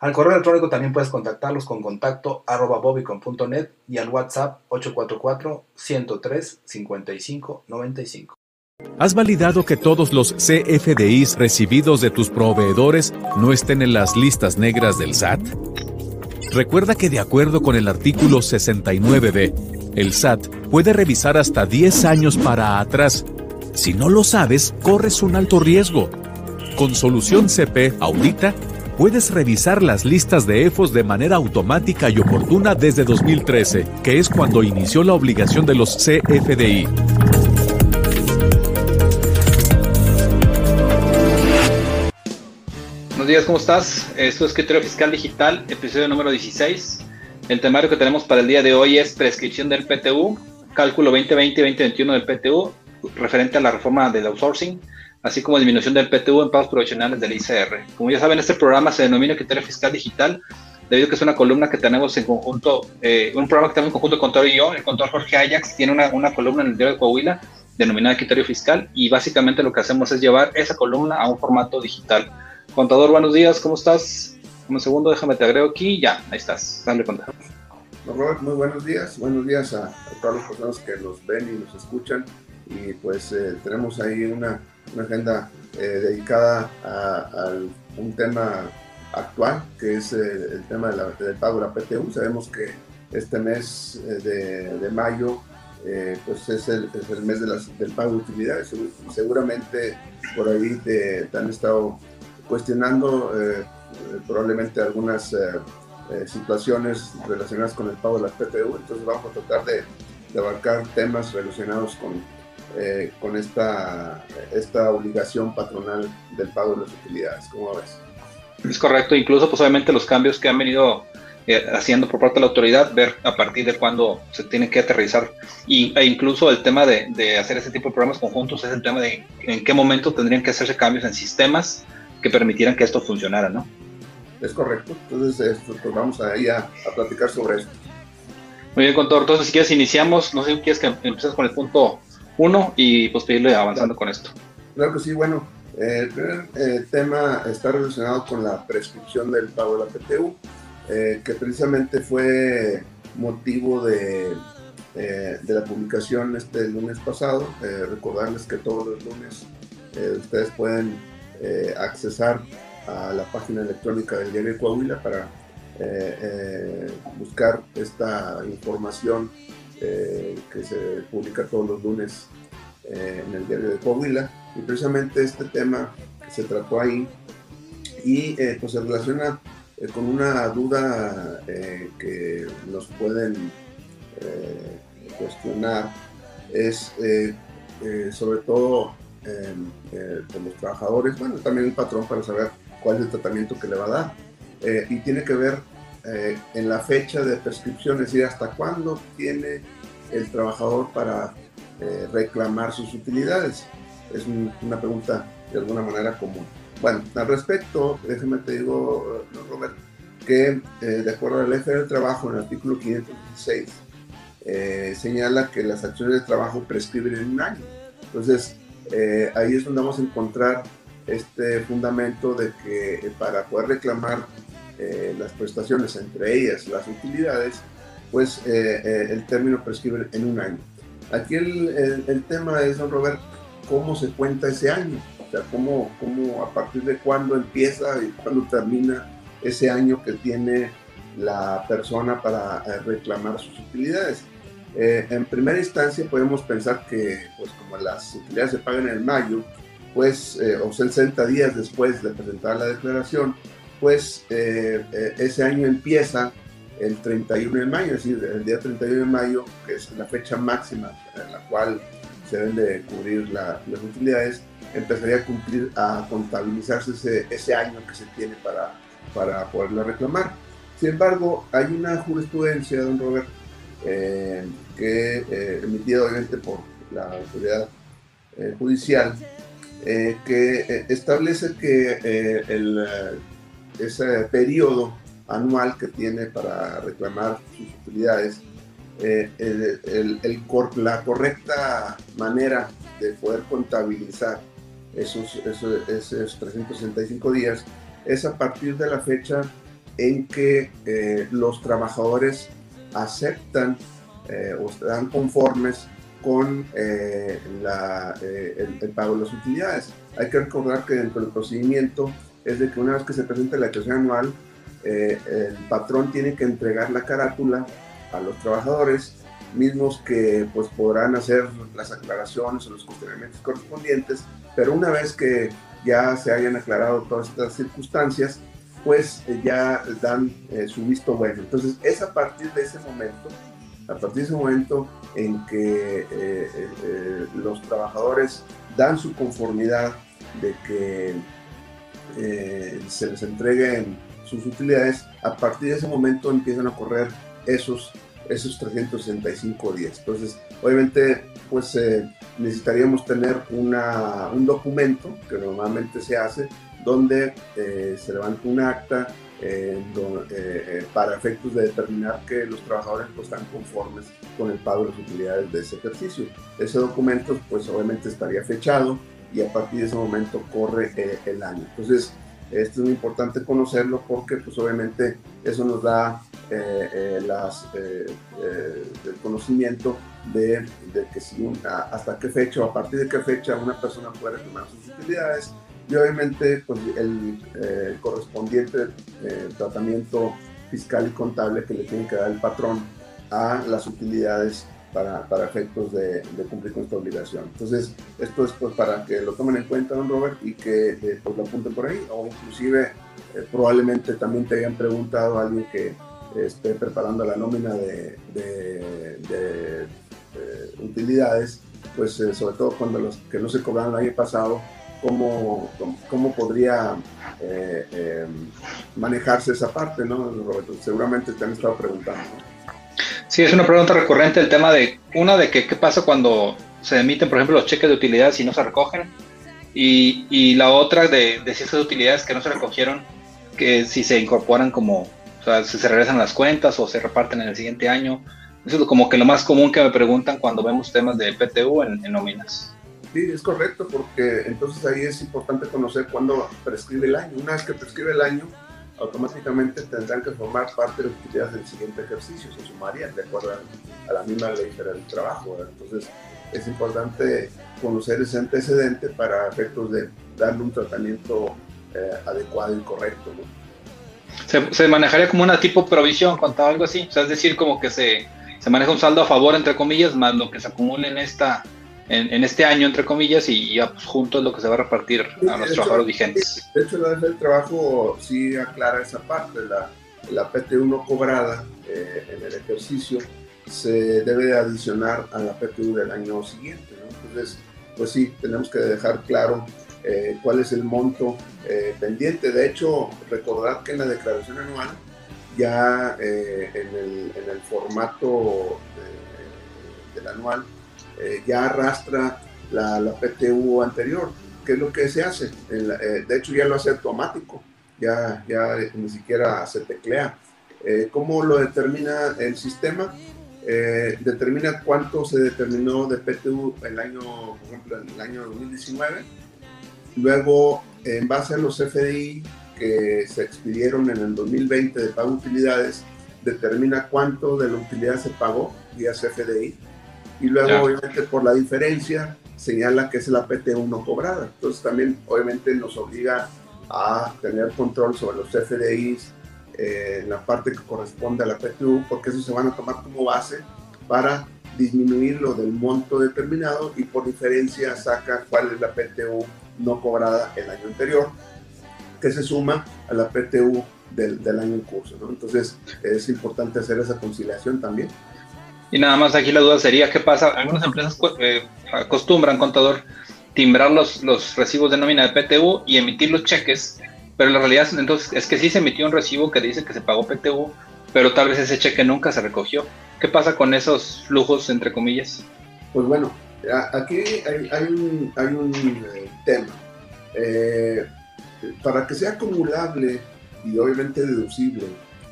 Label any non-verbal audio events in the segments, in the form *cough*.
Al correo electrónico también puedes contactarlos con contacto arroba bobicon.net y al WhatsApp 844-103-5595. ¿Has validado que todos los CFDIs recibidos de tus proveedores no estén en las listas negras del SAT? Recuerda que de acuerdo con el artículo 69b, el SAT puede revisar hasta 10 años para atrás. Si no lo sabes, corres un alto riesgo. Con Solución CP Audita, puedes revisar las listas de EFOS de manera automática y oportuna desde 2013, que es cuando inició la obligación de los CFDI. Buenos días, ¿cómo estás? Esto es Criterio Fiscal Digital, episodio número 16. El temario que tenemos para el día de hoy es prescripción del PTU, cálculo 2020-2021 del PTU, referente a la reforma del outsourcing así como disminución del PTU en pagos profesionales del ICR. Como ya saben, este programa se denomina Criterio Fiscal Digital, debido a que es una columna que tenemos en conjunto, eh, un programa que tenemos en conjunto con Contador y yo, el contador Jorge Ajax tiene una, una columna en el diario de Coahuila denominada Criterio Fiscal y básicamente lo que hacemos es llevar esa columna a un formato digital. Contador, buenos días, ¿cómo estás? Un segundo, déjame te agrego aquí, ya, ahí estás, dale contador. Robert, muy buenos días, buenos días a, a todas las personas que nos ven y nos escuchan y pues eh, tenemos ahí una una agenda eh, dedicada a, un tema actual, que es eh, el tema del pago de la PTU. Sabemos que este mes eh, de, mayo pues es el, mes del pago de utilidades. Seguramente por ahí te, han estado cuestionando probablemente algunas situaciones relacionadas con el pago de la PTU. Entonces vamos a tratar de, de abarcar temas relacionados con eh, con esta, esta obligación patronal del pago de las utilidades. ¿Cómo ves? Es correcto, incluso pues obviamente los cambios que han venido eh, haciendo por parte de la autoridad, ver a partir de cuándo se tiene que aterrizar y, e incluso el tema de, de, hacer ese tipo de programas conjuntos es el tema de en qué momento tendrían que hacerse cambios en sistemas que permitieran que esto funcionara, ¿no? Es correcto, entonces pues vamos a, a, a platicar sobre esto. Muy bien, contador, entonces si quieres iniciamos, no sé si quieres que empieces con el punto uno y pues pedirle avanzando con esto. Claro que sí, bueno, el primer eh, tema está relacionado con la prescripción del pago de la PTU, eh, que precisamente fue motivo de, eh, de la publicación este lunes pasado. recordarles que todos los lunes ustedes pueden accesar a la página electrónica del diario de Coahuila para buscar esta información eh, que se publica todos los lunes eh, en el diario de Coahuila. Y precisamente este tema que se trató ahí y eh, pues se relaciona con una duda que nos pueden cuestionar es sobre todo con los trabajadores, bueno, también el patrón para saber cuál es el tratamiento que le va a dar. y tiene que ver eh, en la fecha de prescripción, es decir, hasta cuándo tiene el trabajador para eh, reclamar sus utilidades. Es una pregunta de alguna manera común. Bueno, al respecto, déjeme te digo, eh, Robert, que de acuerdo al ley del trabajo, en el artículo 516, señala que las acciones de trabajo prescriben en un año. Entonces, ahí es donde vamos a encontrar este fundamento de que para poder reclamar eh, las prestaciones, entre ellas las utilidades, pues eh, eh, el término prescribe en un año. Aquí el, el, tema es, don Robert, cómo se cuenta ese año, o sea, cómo, cómo a partir de cuándo empieza y cuándo termina ese año que tiene la persona para reclamar sus utilidades. en primera instancia podemos pensar que, pues como las utilidades se pagan en mayo, pues, o 60 días después de presentar la declaración, pues ese año empieza el 31 de mayo, es decir, el día 31 de mayo, que es la fecha máxima en la cual se deben de cubrir las utilidades, empezaría a cumplir, a contabilizarse ese, año que se tiene para para poderla reclamar. Sin embargo, hay una jurisprudencia, don Robert, eh, que emitida obviamente por la autoridad judicial, que establece que el, ese periodo anual que tiene para reclamar sus utilidades, el, la correcta manera de poder contabilizar esos, esos, esos 365 días es a partir de la fecha en que eh, los trabajadores aceptan eh, o están conformes con eh, el, pago de las utilidades. Hay que recordar que dentro del procedimiento es de que una vez que se presenta la declaración anual, el patrón tiene que entregar la carátula a los trabajadores, mismos que pues podrán hacer las aclaraciones o los cuestionamientos correspondientes, pero una vez que ya se hayan aclarado todas estas circunstancias, pues eh, ya dan eh, su visto bueno. Entonces es a partir de ese momento, a partir de ese momento en que eh, los trabajadores dan su conformidad de que se les entreguen sus utilidades, a partir de ese momento empiezan a correr esos, esos 365 días. Entonces, obviamente, pues necesitaríamos tener una, un documento que normalmente se hace donde eh, se levanta un acta eh, eh, para efectos de determinar que los trabajadores pues, están conformes con el pago de las utilidades de ese ejercicio. Ese documento pues obviamente estaría fechado y a partir de ese momento corre el año. Entonces, esto es muy importante conocerlo porque pues obviamente eso nos da las, el conocimiento de, que si hasta qué fecha o a partir de qué fecha una persona puede tomar sus utilidades y obviamente pues, el eh, correspondiente eh, tratamiento fiscal y contable que le tiene que dar el patrón a las utilidades para, para efectos de, cumplir con esta obligación. Entonces, esto es pues, para que lo tomen en cuenta, don Robert, y que eh, pues, lo apunten por ahí, o inclusive probablemente también te hayan preguntado a alguien que esté preparando la nómina de, de utilidades, pues sobre todo cuando los que no se cobraron el año pasado, cómo, cómo podría eh, eh, manejarse esa parte, ¿no, Roberto? Seguramente te han estado preguntando. Sí, es una pregunta recurrente el tema de, una, de que qué pasa cuando se emiten, por ejemplo, los cheques de utilidades y no se recogen, y, y la otra de, de si esas utilidades que no se recogieron, que si se incorporan como, o sea, si se regresan las cuentas o se reparten en el siguiente año. Eso es como que lo más común que me preguntan cuando vemos temas de PTU en, en nóminas. Sí, es correcto, porque entonces ahí es importante conocer cuándo prescribe el año. Una vez que prescribe el año, automáticamente tendrán que formar parte de las utilidades del siguiente ejercicio, se sumarían de acuerdo a la misma ley federal del trabajo. Entonces, es importante conocer ese antecedente para efectos de darle un tratamiento eh, adecuado y correcto. Se, se, manejaría como una tipo provisión, cuando algo así, o sea, es decir, como que se, se maneja un saldo a favor, entre comillas, más lo que se acumule en esta en, este año, entre comillas, y ya pues, junto es lo que se va a repartir a los trabajadores vigentes. De hecho, la del trabajo sí aclara esa parte, la, la PTU no cobrada eh, en el ejercicio se debe adicionar a la PTU del año siguiente. Entonces, pues sí, tenemos que dejar claro eh, cuál es el monto eh, pendiente. De hecho, recordar que en la declaración anual, ya en el, en, el, formato del anual, eh, ya arrastra la, la, PTU anterior. ¿Qué es lo que se hace? Eh, de hecho, ya lo hace automático, ya, ya ni siquiera se teclea. Eh, ¿Cómo lo determina el sistema? determina cuánto se determinó de PTU el año, por ejemplo, en el año 2019. Luego, en base a los FDI que se expidieron en el 2020 de pago de utilidades, determina cuánto de la utilidad se pagó vía CFDI y luego obviamente por la diferencia señala que es la PTU no cobrada. Entonces también obviamente nos obliga a tener control sobre los FDIs eh, en la parte que corresponde a la PTU, porque eso se van a tomar como base para disminuir lo del monto determinado y por diferencia saca cuál es la PTU no cobrada el año anterior, que se suma a la PTU del, del año en curso. ¿no? Entonces es importante hacer esa conciliación también. Y nada más aquí la duda sería, ¿qué pasa? Algunas empresas eh, acostumbran, contador, timbrar los, los recibos de nómina de PTU y emitir los cheques, Pero la realidad entonces es que sí se emitió un recibo que dice que se pagó PTU, pero tal vez ese cheque nunca se recogió. ¿Qué pasa con esos flujos, entre comillas? Pues bueno, aquí hay, un, eh, tema. Eh, para que sea acumulable y obviamente deducible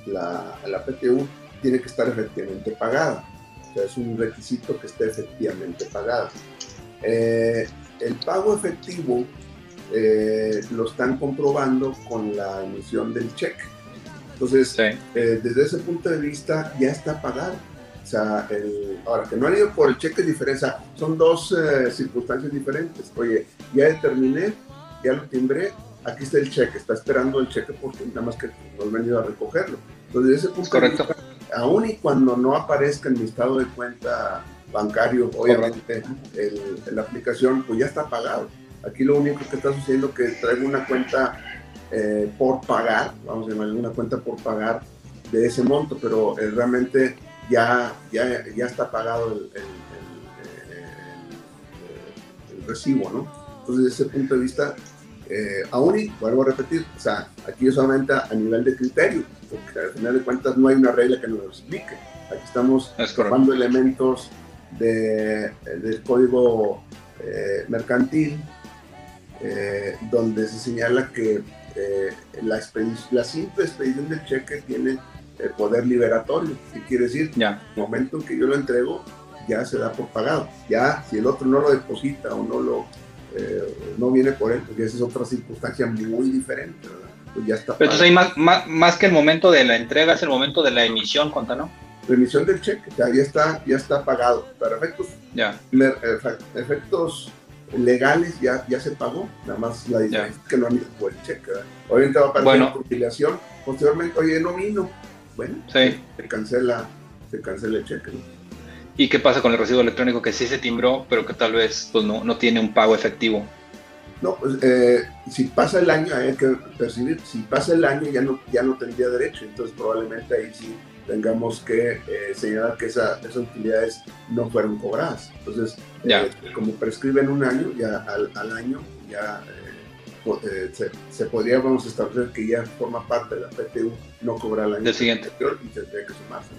la, la PTU, tiene que estar efectivamente pagada. O sea, es un requisito que esté efectivamente pagada. Eh, el pago efectivo eh, lo están comprobando con la emisión del cheque. Entonces, eh, desde ese punto de vista ya está pagado. O sea, el, ahora que no han ido por el cheque diferencia, son dos circunstancias diferentes. Oye, ya determiné, ya lo timbré, aquí está el cheque, está esperando el cheque porque nada más que no he venido a recogerlo. Entonces, desde ese punto Correcto. de vista, aún y cuando no aparezca en mi estado de cuenta bancario, obviamente el, la aplicación pues ya está pagado. Aquí lo único que está sucediendo es que traigo una cuenta eh, por pagar, vamos a llamar una cuenta por pagar de ese monto, pero eh, realmente ya, ya, ya está pagado el, el, recibo, ¿no? Entonces, desde ese punto de vista, eh, aún y, vuelvo a repetir, o sea, aquí es solamente a nivel de criterio, porque al final de cuentas no hay una regla que nos lo explique. Aquí estamos tomando elementos de, del código eh, mercantil, eh, donde se señala que eh, la, la, simple expedición del cheque tiene el poder liberatorio. ¿Qué quiere decir? Ya. el momento en que yo lo entrego, ya se da por pagado. Ya, si el otro no lo deposita o no lo no viene por él, porque esa es otra circunstancia muy diferente, Pues ya está. Pero entonces hay más, más, más, que el momento de la entrega, es el momento de la emisión, ¿cuánto no? remisión del cheque, ya, está, ya está pagado. Para efectos, ya. efectos legales ya, ya se pagó, nada más la diferencia es que no han ido por el cheque. Obviamente va a aparecer la conciliación, posteriormente, oye, no vino, bueno, sí. se cancela, se cancela el cheque. ¿Y qué pasa con el recibo electrónico que sí se timbró, pero que tal vez pues, no, no tiene un pago efectivo? No, pues eh, si pasa el año hay que percibir, si pasa el año ya no, ya no tendría derecho, entonces probablemente ahí sí tengamos que eh, señalar que esas utilidades no fueron cobradas. Entonces, eh, como prescriben un año, ya al, al año ya eh, se, se, podría vamos a establecer que ya forma parte de la PTU no cobrar el año siguiente. y tendría que sumarse.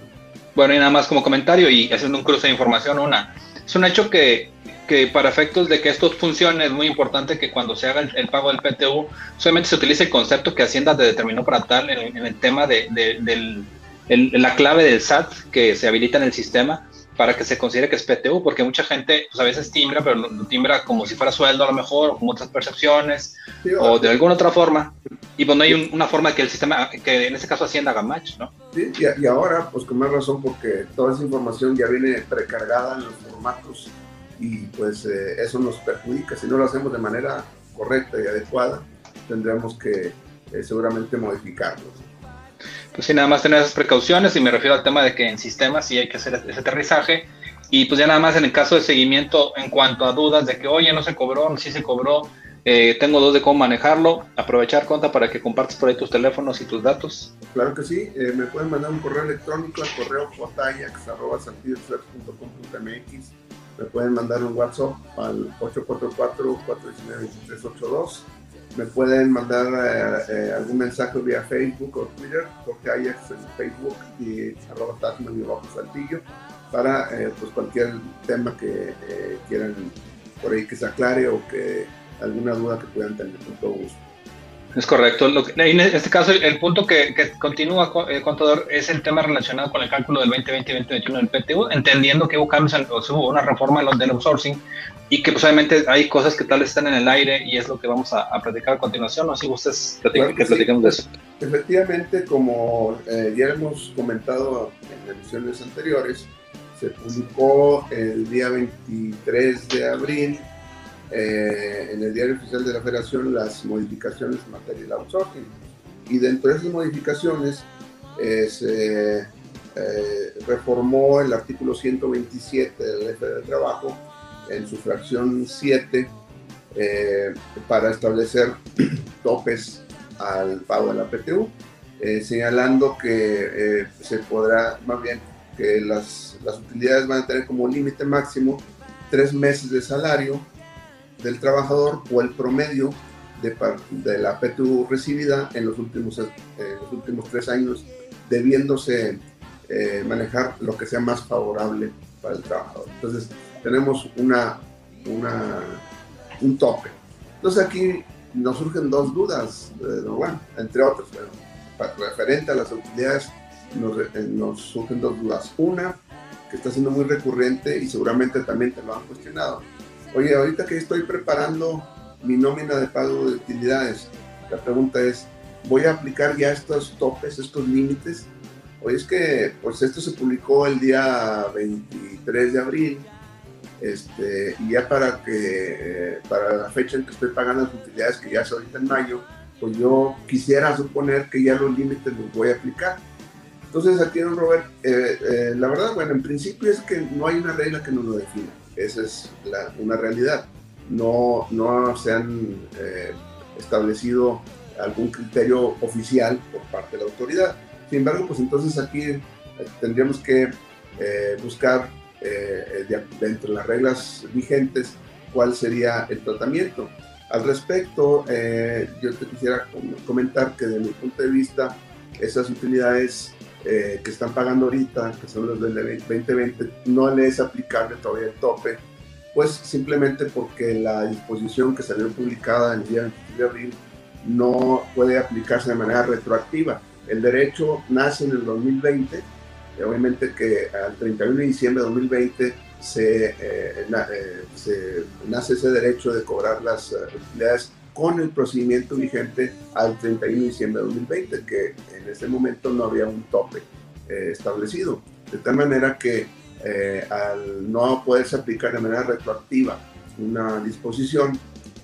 Bueno, y nada más como comentario y haciendo un cruce de información, una, es un hecho que, que para efectos de que esto funcione es muy importante que cuando se haga el, pago del PTU solamente se utilice el concepto que Hacienda determinó para tal en, el tema de, del la clave del SAT que se habilita en el sistema para que se considere que es PTU, porque mucha gente pues, a veces timbra, pero lo, timbra como si fuera sueldo a lo mejor, o con otras percepciones, o de alguna otra forma. Y pues no hay una forma que el sistema, que en este caso Hacienda haga match, ¿no? Sí, y, ahora, pues con más razón, porque toda esa información ya viene precargada en los formatos y pues eh, eso nos perjudica. Si no lo hacemos de manera correcta y adecuada, tendremos que eh, seguramente modificarlo. Pues sí, nada más tener esas precauciones y me refiero al tema de que en sistemas sí hay que hacer ese aterrizaje y pues ya nada más en el caso de seguimiento en cuanto a dudas de que oye no se cobró, sí se cobró, eh, tengo dos de cómo manejarlo, aprovechar cuenta para que compartas por ahí tus teléfonos y tus datos. Claro que sí, eh, me pueden mandar un correo electrónico al correo mx me pueden mandar un WhatsApp al 844-419-2382 me pueden mandar eh, eh, algún mensaje vía Facebook o Twitter, porque hay en Facebook y arroba Tasman y bajo Saltillo, para eh, pues cualquier tema que quieran por ahí que se aclare o que alguna duda que puedan tener, con todo gusto. Es correcto. en este caso, el punto que, continúa, el contador, es el tema relacionado con el cálculo del 2020 y 2021 del PTU, entendiendo que hubo cambios, o hubo una reforma del outsourcing y que pues, hay cosas que tal vez están en el aire y es lo que vamos a, platicar a continuación. ¿no? Si ustedes platican, que, platicamos de eso. Efectivamente, como eh, ya hemos comentado en emisiones anteriores, se publicó el día 23 de abril eh, en el diario oficial de la Federación las modificaciones en materia de outsourcing. Y dentro de esas modificaciones eh, se reformó el artículo 127 del Ley de Trabajo en su fracción 7 eh, para establecer *clears throat* topes al pago de la PTU, eh, señalando que eh, se podrá, más bien, que las, las utilidades van a tener como límite máximo tres meses de salario del trabajador o el promedio de, la PTU recibida en los últimos, los últimos tres años, debiéndose eh, manejar lo que sea más favorable para el trabajador. Entonces, tenemos una, una, un tope. Entonces, aquí nos surgen dos dudas, eh, bueno, entre otras, referente a las utilidades, nos, eh, nos surgen dos dudas. Una, que está siendo muy recurrente y seguramente también te lo han cuestionado. Oye, ahorita que estoy preparando mi nómina de pago de utilidades, la pregunta es, ¿voy a aplicar ya estos topes, estos límites? Oye, es que pues esto se publicó el día 23 de abril, este, y ya para que para la fecha en que estoy pagando las utilidades, que ya es ahorita en mayo, pues yo quisiera suponer que ya los límites los voy a aplicar. Entonces aquí, Robert, eh, eh, la verdad, bueno, en principio es que no hay una regla que nos lo defina. Esa es una realidad. No, no se han eh, establecido algún criterio oficial por parte de la autoridad. Sin embargo, pues entonces aquí tendríamos que buscar dentro de las reglas vigentes cuál sería el tratamiento. Al respecto, yo te quisiera comentar que desde mi punto de vista, esas utilidades eh, que están pagando ahorita, que son los del 2020, no le es aplicable todavía el tope, pues simplemente porque la disposición que salió publicada el día 23 de abril no puede aplicarse de manera retroactiva. El derecho nace en el 2020, y obviamente que al 31 de diciembre de 2020 se, eh, eh, se nace ese derecho de cobrar las utilidades con el procedimiento vigente al 31 de diciembre de 2020, que en ese momento no había un tope eh, establecido. De tal manera que eh, al no poderse aplicar de manera retroactiva una disposición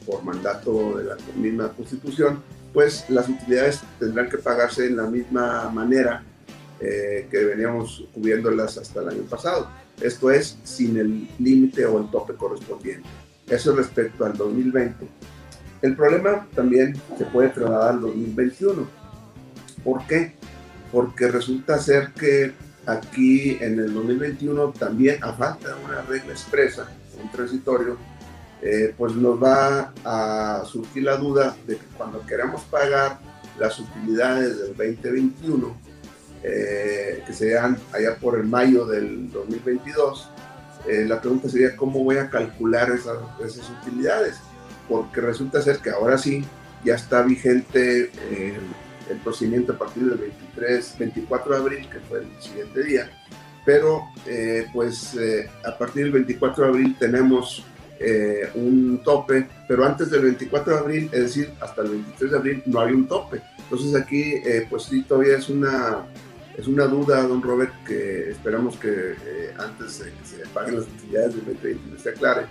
por mandato de la misma Constitución, pues las utilidades tendrán que pagarse en la misma manera eh, que veníamos cubriéndolas hasta el año pasado. Esto es sin el límite o el tope correspondiente. Eso respecto al 2020. El problema también se puede trasladar al 2021. ¿Por qué? Porque resulta ser que aquí en el 2021 también, a falta de una regla expresa, un transitorio, eh, pues nos va a surgir la duda de que cuando queramos pagar las utilidades del 2021, eh, que sean allá por el mayo del 2022, eh, la pregunta sería cómo voy a calcular esas, esas utilidades porque resulta ser que ahora sí ya está vigente eh, el procedimiento a partir del 23, 24 de abril, que fue el siguiente día, pero eh, pues eh, a partir del 24 de abril tenemos un tope, pero antes del 24 de abril, es decir, hasta el 23 de abril no hay un tope. Entonces aquí pues sí todavía es una, es una duda, don Robert, que esperamos que antes de que se paguen las utilidades del 2020 se aclare,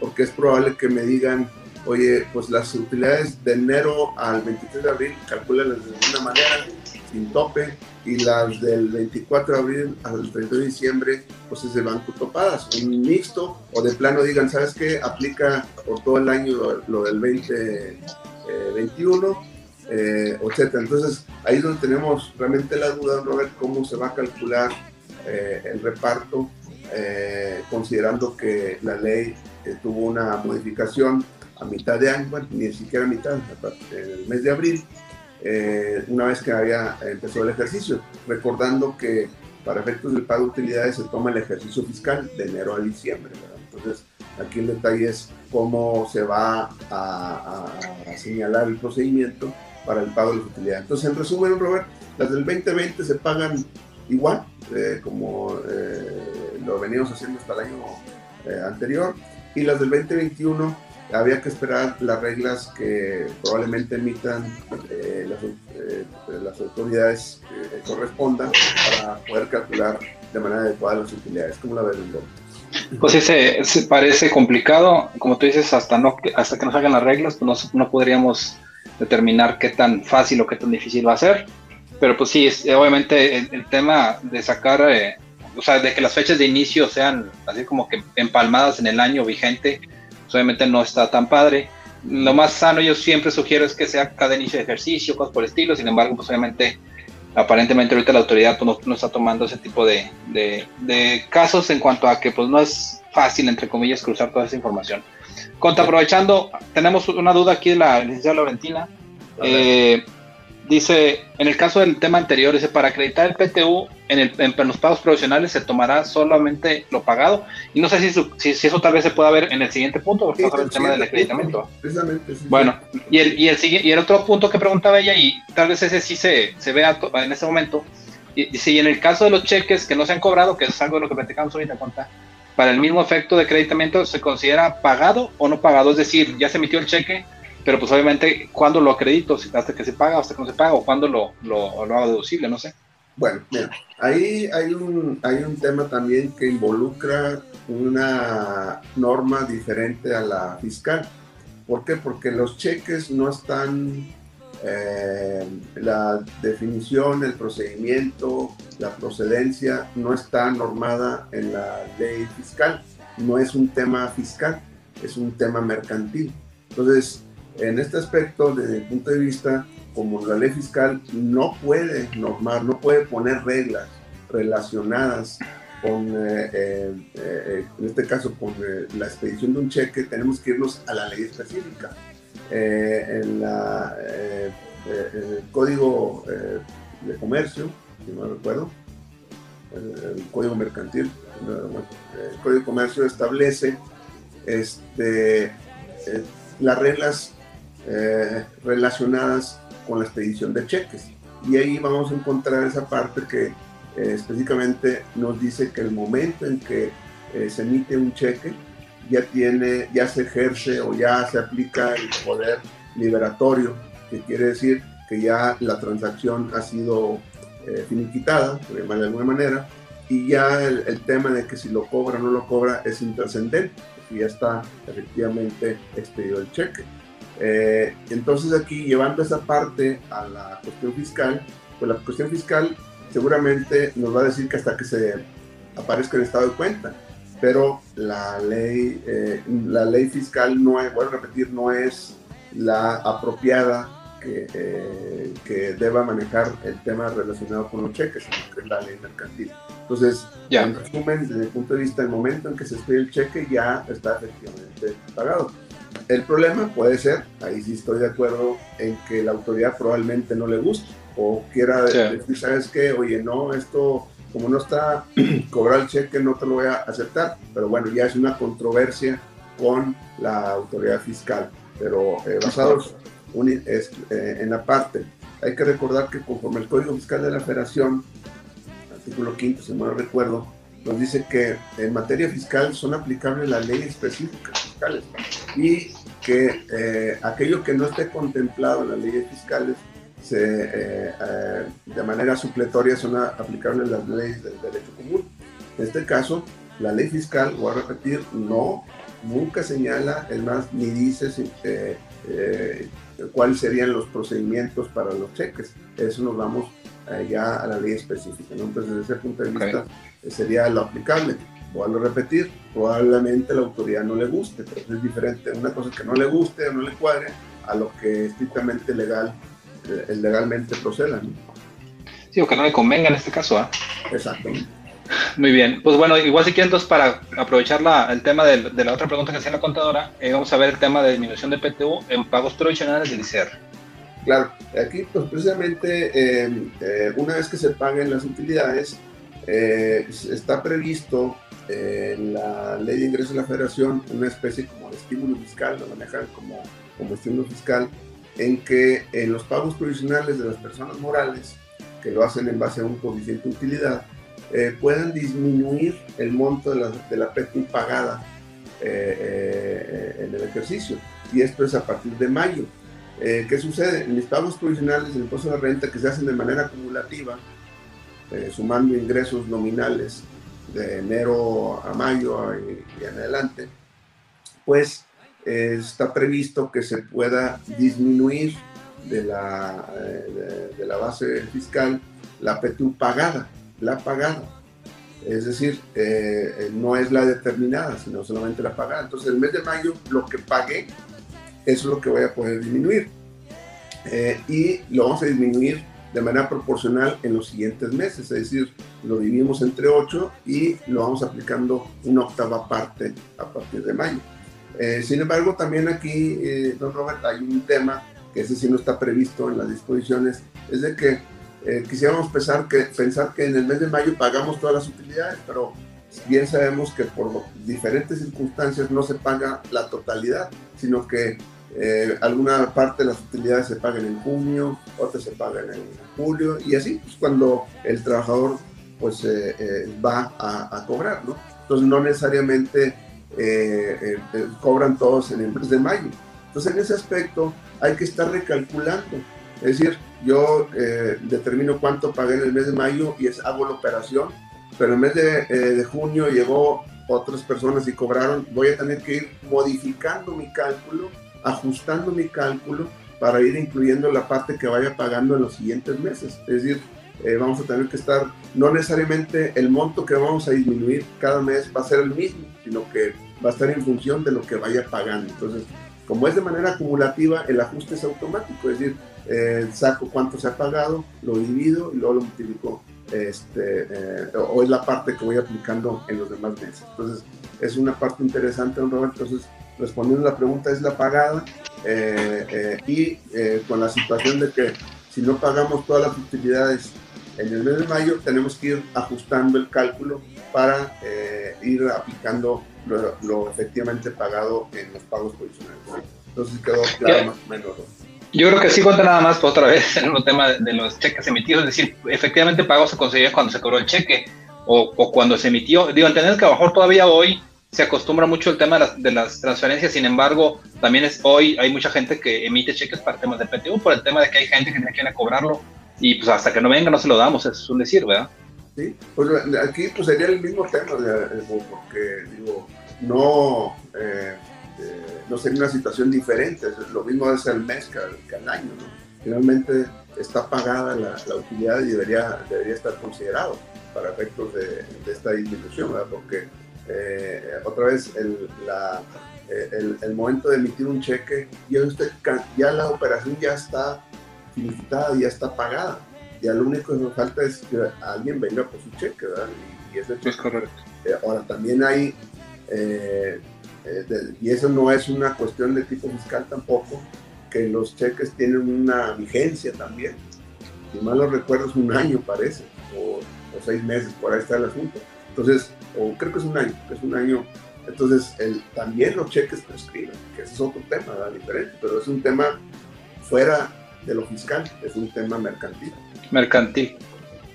porque es probable que me digan oye, pues las utilidades de enero al 23 de abril, calcúlalas de alguna manera, sin tope, y las del 24 de abril al 31 de diciembre, pues es de banco topadas, un mixto, o de plano digan, ¿sabes qué? Aplica por todo el año lo, del 2021, eh, etc. Entonces, ahí es donde tenemos realmente la duda, Robert, cómo se va a calcular eh, el reparto, eh, considerando que la ley tuvo una modificación a mitad de año, bueno, ni siquiera a mitad, en el mes de abril, eh, una vez que había empezado el ejercicio, recordando que para efectos del pago de utilidades se toma el ejercicio fiscal de enero a diciembre. Entonces, aquí el detalle es cómo se va a, señalar el procedimiento para el pago de las utilidades. Entonces, en resumen, Robert, las del 2020 se pagan igual, eh, como eh, lo venimos haciendo hasta el año anterior, y las del 2021 había que esperar las reglas que probablemente emitan eh, las, eh, las, autoridades que correspondan para poder calcular de manera adecuada las utilidades. ¿Cómo la ves, Pues sí, se, parece complicado. Como tú dices, hasta, no, hasta que nos hagan las reglas, pues no, no, podríamos determinar qué tan fácil o qué tan difícil va a ser. Pero pues sí, obviamente el, tema de sacar, eh, o sea, de que las fechas de inicio sean así como que empalmadas en el año vigente, obviamente no está tan padre. Lo más sano yo siempre sugiero es que sea cada inicio de ejercicio, cosas por el estilo, sin embargo, pues obviamente aparentemente ahorita la autoridad pues, no, está tomando ese tipo de, de, casos en cuanto a que pues no es fácil, entre comillas, cruzar toda esa información. Contra aprovechando, tenemos una duda aquí de la licenciada Laurentina. Eh, dice, en el caso del tema anterior, dice, para acreditar el PTU en, el, en, los pagos profesionales se tomará solamente lo pagado. Y no sé si, si, eso tal vez se pueda ver en el siguiente punto, porque sí, el tema del acreditamiento. Precisamente, sí, bueno, y el, y, el, y el otro punto que preguntaba ella, y tal vez ese sí se, se vea en este momento, y, y en el caso de los cheques que no se han cobrado, que es algo de lo que platicamos ahorita, cuenta, para el mismo efecto de acreditamiento, ¿se considera pagado o no pagado? Es decir, ya se emitió el cheque, pero pues obviamente, ¿cuándo lo acredito? ¿Hasta que se paga, hasta que no se paga? ¿O cuándo lo, lo, lo hago deducible? No sé. Bueno, mira, ahí hay un, hay un tema también que involucra una norma diferente a la fiscal. ¿Por qué? Porque los cheques no están, eh, la definición, el procedimiento, la procedencia no está normada en la ley fiscal. No es un tema fiscal, es un tema mercantil. Entonces, en este aspecto, desde el punto de vista, como la ley fiscal no puede normar, no puede poner reglas relacionadas con, eh, eh, eh, en este caso, con la expedición de un cheque, tenemos que irnos a la ley específica. en, la, el Código de Comercio, si no recuerdo, el, Código Mercantil, el Código de Comercio establece este, las reglas eh, relacionadas con la expedición de cheques. Y ahí vamos a encontrar esa parte que eh, específicamente nos dice que el momento en que eh, se emite un cheque ya tiene, ya se ejerce o ya se aplica el poder liberatorio, que quiere decir que ya la transacción ha sido finiquitada, de alguna manera, y ya el, tema de que si lo cobra o no lo cobra es intrascendente, ya está efectivamente expedido el cheque. Eh, entonces aquí, llevando esa parte a la cuestión fiscal, pues la cuestión fiscal seguramente nos va a decir que hasta que se aparezca el estado de cuenta, pero la ley, eh, la ley fiscal no es, vuelvo a repetir, no es la apropiada que, eh, que, deba manejar el tema relacionado con los cheques, que es la ley mercantil. Entonces, en resumen, desde el punto de vista del momento en que se expide el cheque, ya está efectivamente pagado. El problema puede ser, ahí sí estoy de acuerdo, en que la autoridad probablemente no le guste o quiera decir, ¿sabes qué? Oye, no, esto como no está *clears throat* cobrar el cheque, no te lo voy a aceptar. Pero bueno, ya es una controversia con la autoridad fiscal. Pero eh, basados eh, en la parte, hay que recordar que conforme el Código Fiscal de la Federación, artículo 5, si no recuerdo, nos dice que en materia fiscal son aplicables las leyes específicas fiscales y que eh, aquello que no esté contemplado en las leyes fiscales se, eh, eh, de manera supletoria son aplicables las leyes del derecho común. En este caso, la ley fiscal, voy a repetir, no, nunca señala, el más, ni dice cuáles serían los procedimientos para los cheques. Eso nos vamos ya a la ley específica. Entonces, desde ese punto de vista, sería lo aplicable. Voy a repetir, probablemente la autoridad no le guste, pero es diferente una cosa que no le guste o no le cuadre a lo que estrictamente legal, eh, legalmente proceda. Sí, o que no le convenga en este caso. ¿ah? Exactamente. Muy bien, pues bueno, igual si quieren entonces para aprovechar la, el tema de, de, la otra pregunta que hacía la contadora, eh, vamos a ver el tema de disminución de PTU en pagos tradicionales del ICR. Claro, aquí pues precisamente eh, eh, una vez que se paguen las utilidades, eh, está previsto en la ley de ingresos de la federación una especie como de estímulo fiscal, lo manejan como, como estímulo fiscal, en que en los pagos provisionales de las personas morales, que lo hacen en base a un coeficiente de utilidad, eh, puedan disminuir el monto de la, de la PTU pagada eh, en el ejercicio. Y esto es a partir de mayo. ¿Qué sucede? En los pagos provisionales del impuesto de la renta que se hacen de manera acumulativa, eh, sumando ingresos nominales de enero a mayo y, en adelante, pues eh, está previsto que se pueda disminuir de la, eh, de, la base fiscal la PTU pagada, la pagada. Es decir, no es la determinada, sino solamente la pagada. Entonces, el mes de mayo, lo que pagué, es lo que voy a poder disminuir. y lo vamos a disminuir de manera proporcional en los siguientes meses, es decir, lo dividimos entre 8 y lo vamos aplicando una octava parte a partir de mayo. Eh, sin embargo, también aquí, eh, don Robert, hay un tema que ese sí no está previsto en las disposiciones, es de que eh, quisiéramos pensar que, pensar que en el mes de mayo pagamos todas las utilidades, pero bien sabemos que por diferentes circunstancias no se paga la totalidad, sino que alguna parte de las utilidades se pagan en junio, otras se pagan en julio, y así, pues, cuando el trabajador pues va a, a, cobrar, ¿no? Entonces no necesariamente eh, eh, eh, cobran todos en el mes de mayo. Entonces, en ese aspecto hay que estar recalculando. Es decir, yo determino cuánto pagué en el mes de mayo y es, hago la operación, pero en el mes de, junio llegó otras personas y cobraron, voy a tener que ir modificando mi cálculo, ajustando mi cálculo para ir incluyendo la parte que vaya pagando en los siguientes meses. Es decir, vamos a tener que estar, no necesariamente el monto que vamos a disminuir cada mes va a ser el mismo, sino que va a estar en función de lo que vaya pagando. Entonces, como es de manera acumulativa, el ajuste es automático, es decir, eh, saco cuánto se ha pagado, lo divido y luego lo multiplico, este, eh, o es la parte que voy aplicando en los demás meses. Entonces, es una parte interesante, don Roberto. Entonces, respondiendo la pregunta, es la pagada eh, y con la situación de que si no pagamos todas las utilidades en el mes de mayo, tenemos que ir ajustando el cálculo para ir aplicando lo, efectivamente pagado en los pagos provisionales. Entonces quedó claro más o menos. Yo creo que sí cuenta nada más otra vez *laughs* en el tema de, los cheques emitidos, es decir, efectivamente pago se conseguía cuando se cobró el cheque o, o, cuando se emitió. Digo, entender que a lo mejor todavía hoy se acostumbra mucho el tema de las, de transferencias, sin embargo, también es hoy hay mucha gente que emite cheques para temas de PTU por el tema de que hay gente que tiene que ir a cobrarlo y pues hasta que no venga no se lo damos, es un decir, ¿verdad? Sí, pues aquí pues sería el mismo tema, porque digo, no, eh, eh, no sería una situación diferente, lo mismo es el mes que, al año, Finalmente está pagada la, utilidad y debería, debería estar considerado para efectos de, esta disminución, Porque eh, otra vez el, el, momento de emitir un cheque, ya, usted, ya la operación ya está finiquitada, ya está pagada. Ya lo único que nos falta es que alguien venga por su cheque, ¿verdad? Y, ese es correcto. ahora, también hay eh, eh, y eso no es una cuestión de tipo fiscal tampoco, que los cheques tienen una vigencia también. Si mal no recuerdo es un año parece, o, seis meses, por ahí está el asunto. Entonces, o creo que es un año, es un año. Entonces, el, también los cheques prescriben, que ese es otro tema, diferente, pero es un tema fuera de lo fiscal, es un tema mercantil. Mercantil.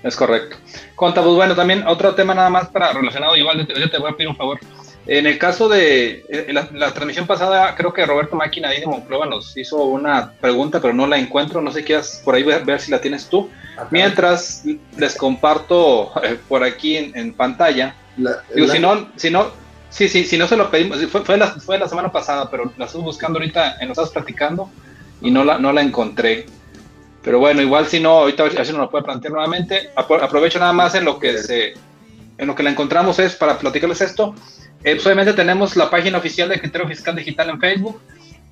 Es correccto. Conta, pues bueno, también otro tema nada más para relacionado, igual yo te voy a pedir un favor. En el caso de eh, la, transmisión pasada, creo que Roberto Máquina ahí de Monclova nos hizo una pregunta, pero no la encuentro. No sé qué quieras por ahí ver, si la tienes tú. Mientras les comparto eh, por aquí en, pantalla. Digo, si no, si no, sí, sí, si no se lo pedimos, fue, fue, la, fue la semana pasada, pero la estoy buscando ahorita, en lo estás platicando y no la, no la encontré. Pero bueno, igual si no, ahorita a ver si nos lo puede plantear nuevamente. Aprovecho nada más en lo que se, en lo que la encontramos es para platicarles esto. Eh, pues, obviamente tenemos la página oficial de Criterio Fiscal Digital en Facebook.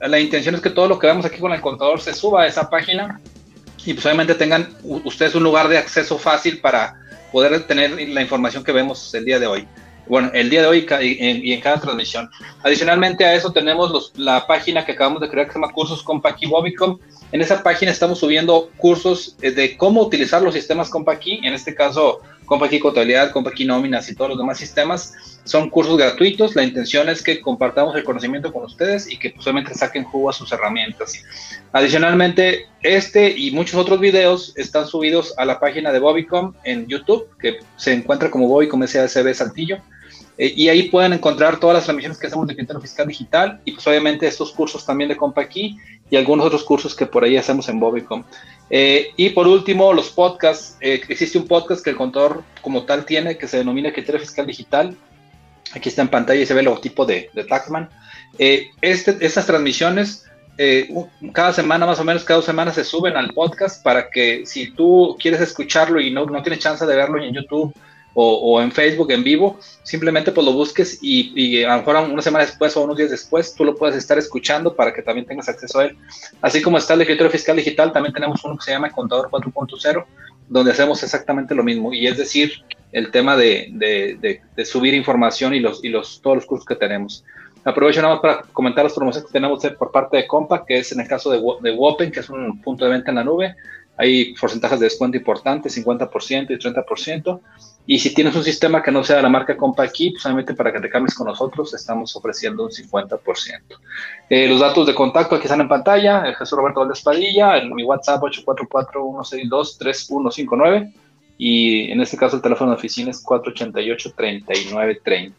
La intención es que todo lo que vemos aquí con el contador se suba a esa página y pues obviamente tengan ustedes un lugar de acceso fácil para poder tener la información que vemos el día de hoy. Bueno, el día de hoy y en cada transmisión. Adicionalmente a eso tenemos la página que acabamos de crear que se llama Cursos Compaqui Bobicom. En esa página estamos subiendo cursos eh, de cómo utilizar los sistemas Compaqui, en este caso Compaqui Contabilidad, Compaqui Nóminas y todos los demás sistemas. Son cursos gratuitos. La intención es que compartamos el conocimiento con ustedes y que posiblemente pues, saquen jugo a sus herramientas. Adicionalmente, este y muchos otros videos están subidos a la página de Bobicom en YouTube, que se encuentra como Bobicom SASB Saltillo. Eh, y ahí pueden encontrar todas las transmisiones que hacemos de criterio fiscal digital y pues obviamente estos cursos también de Compaqui y algunos otros cursos que por ahí hacemos en Bobicom. Eh, y por último, los podcasts. Eh, existe un podcast que el contador como tal tiene que se denomina Criterio Fiscal Digital. Aquí está en pantalla y se ve el logotipo de, de Taxman. Eh, este, estas transmisiones, cada semana más o menos, cada semana se suben al podcast para que si tú quieres escucharlo y no, no tienes chance de verlo en YouTube o, en Facebook en vivo, simplemente pues lo busques y, a lo mejor una semana después o unos días después tú lo puedes estar escuchando para que también tengas acceso a él. Así como está el escritorio fiscal digital, también tenemos uno que se llama Contador 4.0, donde hacemos exactamente lo mismo y es decir, el tema de, de, subir información y, los, y los, todos los cursos que tenemos. Aprovecho nada más para comentar las promociones que tenemos por parte de Compa, que es en el caso de, de Wopen, que es un punto de venta en la nube. Hay porcentajes de descuento importantes, 50% y 30%. Y si tienes un sistema que no sea de la marca Compa aquí, pues obviamente para que te cambies con nosotros, estamos ofreciendo un 50%. Eh, los datos de contacto aquí están en pantalla. Eh, Jesús Roberto Valdés Padilla, en mi WhatsApp 844-162-3159 y en este caso el teléfono de oficina es 488-3930.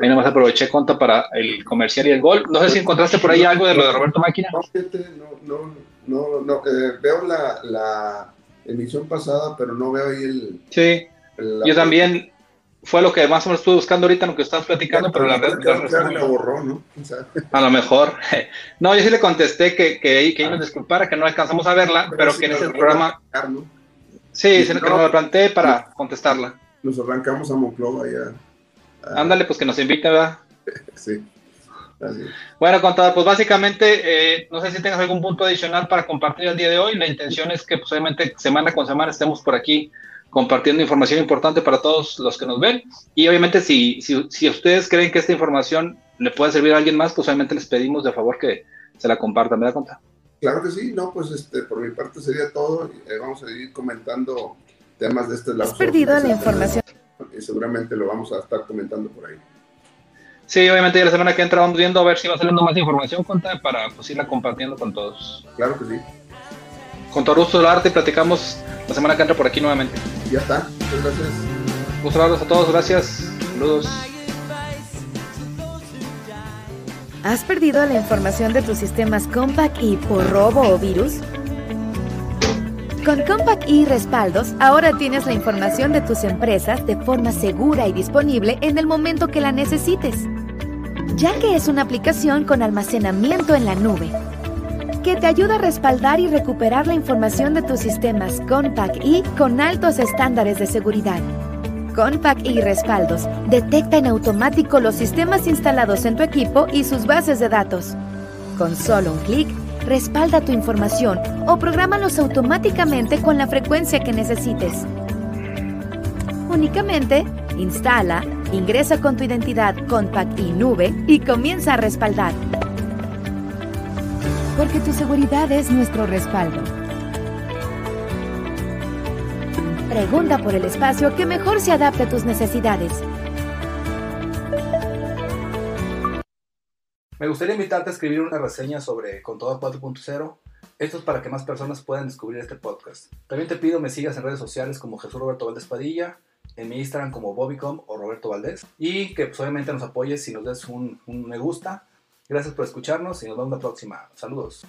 Ahí nomás aproveché conta para el comercial y el gol. No sé si encontraste por ahí algo de lo de Roberto Máquina. No, no, no, no, eh, veo la, la, emisión pasada, pero no veo ahí el... Sí, yo también fue lo que más o menos estuve buscando ahorita en lo que estás platicando, pero la red... la borró, ¿no? a lo mejor. *laughs* No, yo sí le contesté que, que, que nos disculpara, que no alcanzamos a verla, pero, que en ese programa... Sí, se nos la planteé para contestarla. Nos arrancamos a Monclova ya. Ándale, pues que nos invite, ¿verdad? *laughs* sí. Bueno, contador, pues básicamente, eh, no sé si tengas algún punto adicional para compartir el día de hoy. La intención es que posiblemente pues, semana con semana estemos por aquí compartiendo información importante para todos los que nos ven. Y obviamente, si, si, si ustedes creen que esta información le puede servir a alguien más, pues obviamente les pedimos de favor que se la compartan, ¿me da cuenta? Claro que sí, no, pues este, por mi parte sería todo. Eh, vamos a ir comentando temas de este lado. Has perdido la información. Y seguramente lo vamos a estar comentando por ahí. Sí, obviamente ya la semana que entra vamos viendo a ver si va saliendo más información conta para pues, irla compartiendo con todos. Claro que sí. Con todo gusto arte platicamos la semana que entra por aquí nuevamente. Ya está, muchas gracias. Muchas gracias a todos, gracias. Saludos. ¿Has perdido la información de tus sistemas Compact y por robo o virus? Con Compact y Respaldos, ahora tienes la información de tus empresas de forma segura y disponible en el momento que la necesites, ya que es una aplicación con almacenamiento en la nube, que te ayuda a respaldar y recuperar la información de tus sistemas Compact y con altos estándares de seguridad. Compact y respaldos. Detecta en automático los sistemas instalados en tu equipo y sus bases de datos. Con solo un clic, respalda tu información o prográmalos automáticamente con la frecuencia que necesites. Únicamente, instala, ingresa con tu identidad Compact y Nube y comienza a respaldar. Porque tu seguridad es nuestro respaldo. Pregunta por el espacio que mejor se adapte a tus necesidades. Me gustaría invitarte a escribir una reseña sobre Contador 4.0. Esto es para que más personas puedan descubrir este podcast. También te pido me sigas en redes sociales como Jesús Roberto Valdés Padilla, en mi Instagram como Bobicom o Roberto Valdés. Y que pues, obviamente nos apoyes si nos des un me gusta. Gracias por escucharnos y nos vemos la próxima. Saludos.